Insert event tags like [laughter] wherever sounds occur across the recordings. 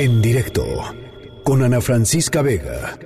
En directo con Ana Francisca Vega.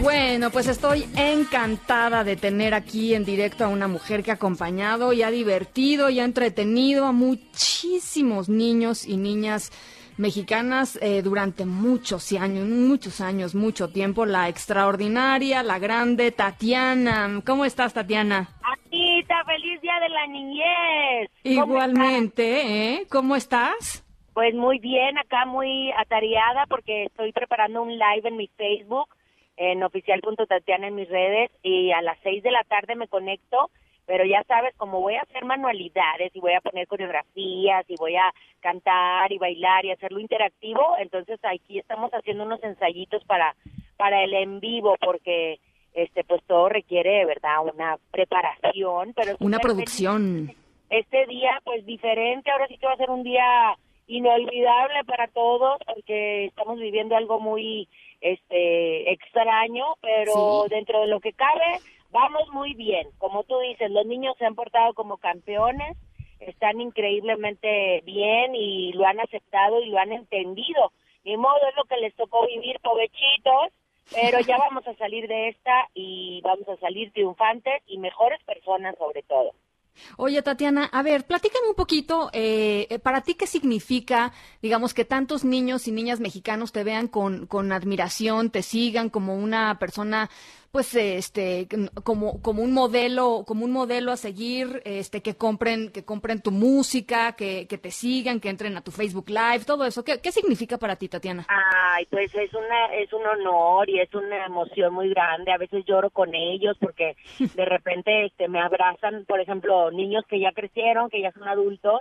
Bueno, pues estoy encantada de tener aquí en directo a una mujer que ha acompañado y ha divertido y ha entretenido a muchísimos niños y niñas mexicanas eh, durante muchos años, muchos años, mucho tiempo. La extraordinaria, la grande Tatiana. ¿Cómo estás, Tatiana? Anita, feliz día de la niñez. Igualmente, ¿eh? ¿Cómo estás? Pues muy bien, acá muy atareada porque estoy preparando un live en mi Facebook, en oficial.tatiana en mis redes, y a las seis de la tarde me conecto, pero ya sabes, como voy a hacer manualidades y voy a poner coreografías y voy a cantar y bailar y hacerlo interactivo, entonces aquí estamos haciendo unos ensayitos para, para el en vivo porque este pues todo requiere, ¿verdad? Una preparación, pero... Una producción. Este día pues diferente, ahora sí que va a ser un día inolvidable para todos porque estamos viviendo algo muy este extraño, pero dentro de lo que cabe vamos muy bien. Como tú dices, los niños se han portado como campeones, están increíblemente bien y lo han aceptado y lo han entendido. Ni modo es lo que les tocó vivir, pobrecitos, pero ya [laughs] vamos a salir de esta y vamos a salir triunfantes y mejores personas sobre todo. Oye, Tatiana, a ver, platícame un poquito, eh, eh, para ti, ¿qué significa, digamos, que tantos niños y niñas mexicanos te vean con, con admiración, te sigan como una persona pues este como como un modelo como un modelo a seguir este que compren que compren tu música que, que te sigan que entren a tu Facebook Live todo eso. Qué, qué significa para ti Tatiana ay pues es una es un honor y es una emoción muy grande. A veces lloro con ellos porque [laughs] de repente este me abrazan por ejemplo niños que ya crecieron que ya son adultos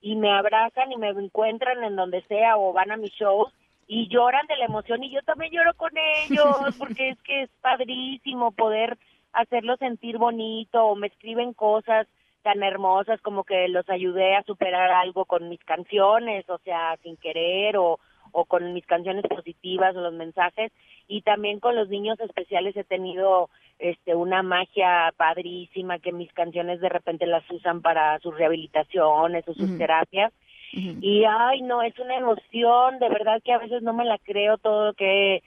y me abrazan y me encuentran en donde sea o van a mis shows y lloran de la emoción y yo también lloro con ellos [laughs] porque es que es padrísimo poder hacerlos sentir bonito o me escriben cosas tan hermosas como que los ayudé a superar algo con mis canciones, o sea, sin querer o, o con mis canciones positivas o los mensajes y también con los niños especiales he tenido este una magia padrísima que mis canciones de repente las usan para sus rehabilitaciones o sus terapias y ay, no, es una emoción, de verdad que a veces no me la creo todo lo que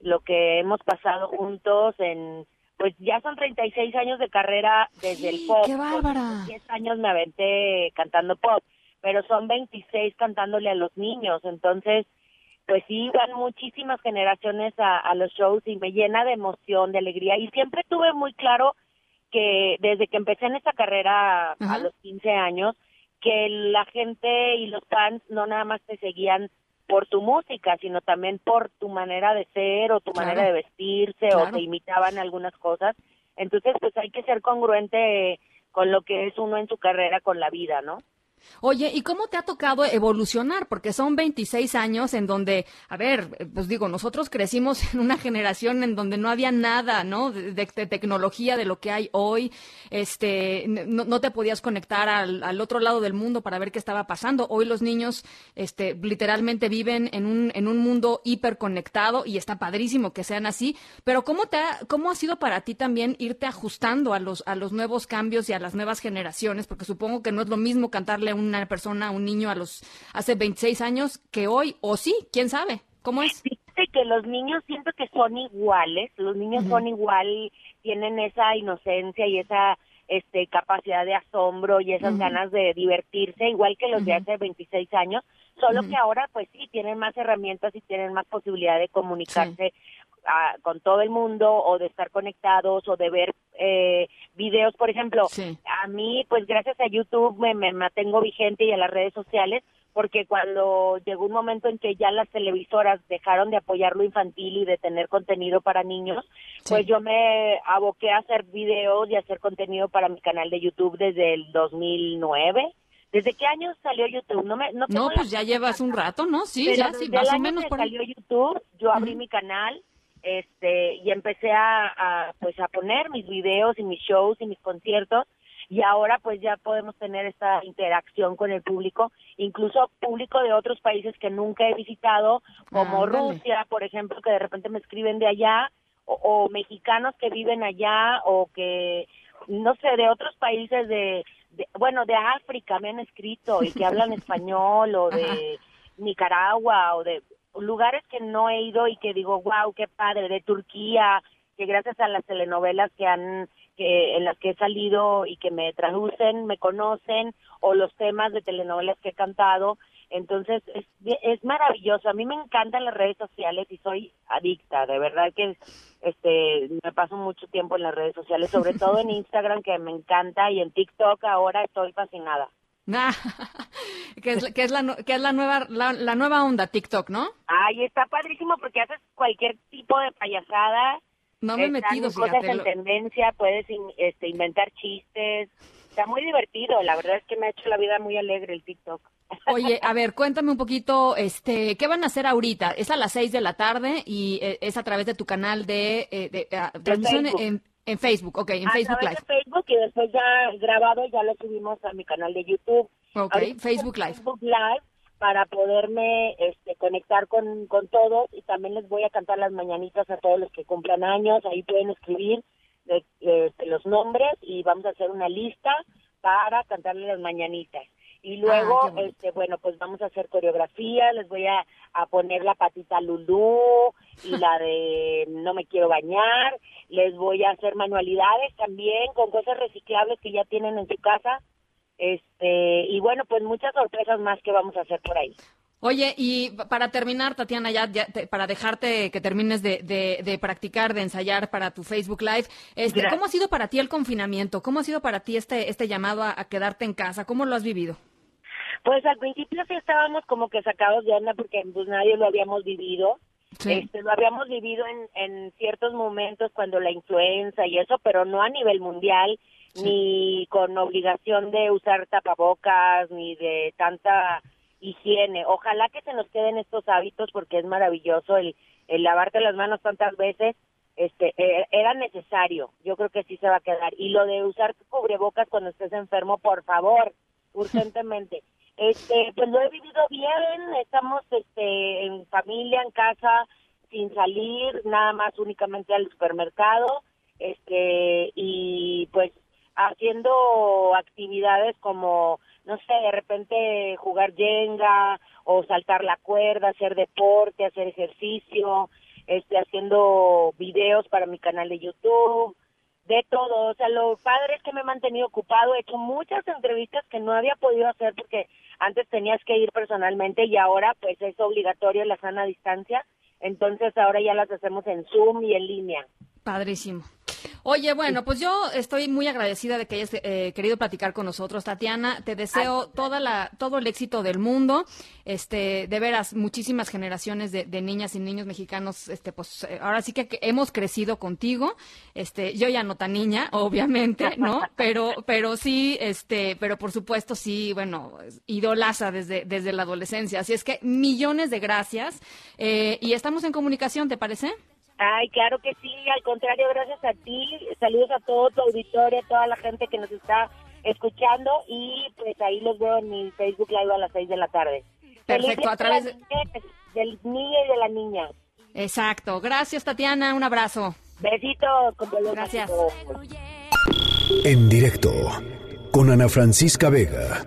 lo que hemos pasado juntos en pues ya son 36 años de carrera desde el pop. ¡Qué bárbara! 10 años me aventé cantando pop, pero son 26 cantándole a los niños, entonces pues sí, van muchísimas generaciones a, a los shows y me llena de emoción, de alegría y siempre tuve muy claro que desde que empecé en esta carrera a los 15 años, que la gente y los fans no nada más te seguían por tu música, sino también por tu manera de ser o tu manera de vestirse o te imitaban algunas cosas. Entonces, pues hay que ser congruente con lo que es uno en su carrera, con la vida, ¿no? Oye, ¿y cómo te ha tocado evolucionar? Porque son 26 años en donde, a ver, pues digo, nosotros crecimos [laughs] en una generación en donde no había nada, ¿no? De, tecnología, de lo que hay hoy. Este, no, te podías conectar al, otro lado del mundo para ver qué estaba pasando. Hoy los niños, este, literalmente viven en un, en un mundo hiperconectado y está padrísimo que sean así. Pero ¿cómo te ha, cómo ha sido para ti también irte ajustando a los, a los nuevos cambios y a las nuevas generaciones? Porque supongo que no es lo mismo cantarle una persona, un niño a los hace 26 años que hoy, o sí, quién sabe, ¿cómo es? Fíjate que los niños siento que son iguales, los niños son igual, tienen esa inocencia y esa este capacidad de asombro y esas ganas de divertirse, igual que los de hace 26 años, solo que ahora pues sí tienen más herramientas y tienen más posibilidad de comunicarse con todo el mundo o de estar conectados o de ver eh, videos, por ejemplo, a mí pues gracias a YouTube me, me mantengo vigente y a las redes sociales porque cuando llegó un momento en que ya las televisoras dejaron de apoyar lo infantil y de tener contenido para niños, pues yo me aboqué a hacer videos y a hacer contenido para mi canal de YouTube desde el 2009. ¿Desde qué año salió YouTube? No, me, no, pues ya llevas un rato, ¿no? Sí, ya, sí, más o menos. por salió YouTube, yo abrí mi canal este y empecé a, pues a poner mis videos y mis shows y mis conciertos y ahora pues ya podemos tener esta interacción con el público, incluso público de otros países que nunca he visitado, como Rusia, por ejemplo, que de repente me escriben de allá, o, mexicanos que viven allá, o que, no sé, de otros países de, bueno, de África me han escrito y que hablan [laughs] español, o de Nicaragua o de lugares que no he ido y que digo, wow, qué padre, de Turquía, que gracias a las telenovelas que han que en las que he salido y que me traducen, me conocen o los temas de telenovelas que he cantado, entonces es, es maravilloso. A mí me encantan las redes sociales y soy adicta, de verdad que este me paso mucho tiempo en las redes sociales, sobre todo en [laughs] Instagram que me encanta y en TikTok ahora estoy fascinada. [laughs] que, es, que, es la, que es la nueva la, nueva onda TikTok, ¿no? Ay, está padrísimo porque haces cualquier tipo de payasada. No me he metido, cosas en tendencia, puedes este, inventar chistes. Está muy divertido, la verdad es que me ha hecho la vida muy alegre el TikTok. Oye, a [laughs] ver, cuéntame un poquito, este, ¿qué van a hacer ahorita? Es a las seis de la tarde y eh, es a través de tu canal de, eh, de, ah, transmisión en, en, Facebook, ok, en Facebook Live. Facebook y después ya grabado ya lo subimos a mi canal de YouTube. Ok, Facebook Live. Facebook Live para poderme este, conectar con, con todos y también les voy a cantar las mañanitas a todos los que cumplan años, ahí pueden escribir de, este, los nombres y vamos a hacer una lista para cantarles las mañanitas. Y luego, ah, este, bueno, pues vamos a hacer coreografía, les voy a, a poner la patita Lulú y la de no me quiero bañar, les voy a hacer manualidades también con cosas reciclables que ya tienen en su casa, este, y bueno, pues muchas sorpresas más que vamos a hacer por ahí. Oye, y para terminar, Tatiana, ya, para dejarte que termines de, de, practicar, de ensayar para tu Facebook Live, este, ¿cómo ha sido para ti el confinamiento? ¿Cómo ha sido para ti este, este llamado a, quedarte en casa? ¿Cómo lo has vivido? Pues al principio sí estábamos como que sacados de onda porque pues nadie lo habíamos vivido. Este, lo habíamos vivido en, en ciertos momentos cuando la influenza y eso, pero no a nivel mundial, ni con obligación de usar tapabocas, ni de tanta higiene. Ojalá que se nos queden estos hábitos porque es maravilloso el, el lavarte las manos tantas veces. Este, e, era necesario. Yo creo que sí se va a quedar. Y lo de usar cubrebocas cuando estés enfermo, por favor, urgentemente. [laughs] Este, pues lo he vivido bien. Estamos, este, en familia, en casa, sin salir, nada más únicamente al supermercado. Este, y pues haciendo actividades como no sé, de repente jugar yenga o saltar la cuerda, hacer deporte, hacer ejercicio, este, haciendo videos para mi canal de YouTube, de todo. O sea, lo padre es que me he mantenido ocupado, he hecho muchas entrevistas que no había podido hacer porque antes tenías que ir personalmente y ahora pues es obligatorio la sana distancia. Entonces ahora ya las hacemos en Zoom y en línea. Padrísimo. Oye, bueno, pues yo estoy muy agradecida de que hayas eh, querido platicar con nosotros, Tatiana. Te deseo toda la, todo el éxito del mundo. Este, de veras, muchísimas generaciones de, niñas y niños mexicanos, este, pues eh, ahora sí que hemos crecido contigo. Este, yo ya no tan niña, [laughs] obviamente, ¿no? Pero, pero sí, este, pero por supuesto sí, bueno, idolaza desde, desde la adolescencia. Así es que millones de gracias. Eh, y estamos en comunicación, ¿te parece? Ay, claro que sí, al contrario, gracias a ti. Saludos a todo tu auditorio, a toda la gente que nos está escuchando y pues ahí los veo en mi Facebook Live a las 6 de la tarde. Perfecto, a través del niño y de la niña. Exacto. Gracias, Tatiana. Un abrazo. Besitos. Con Gracias. En directo con Ana Francisca Vega.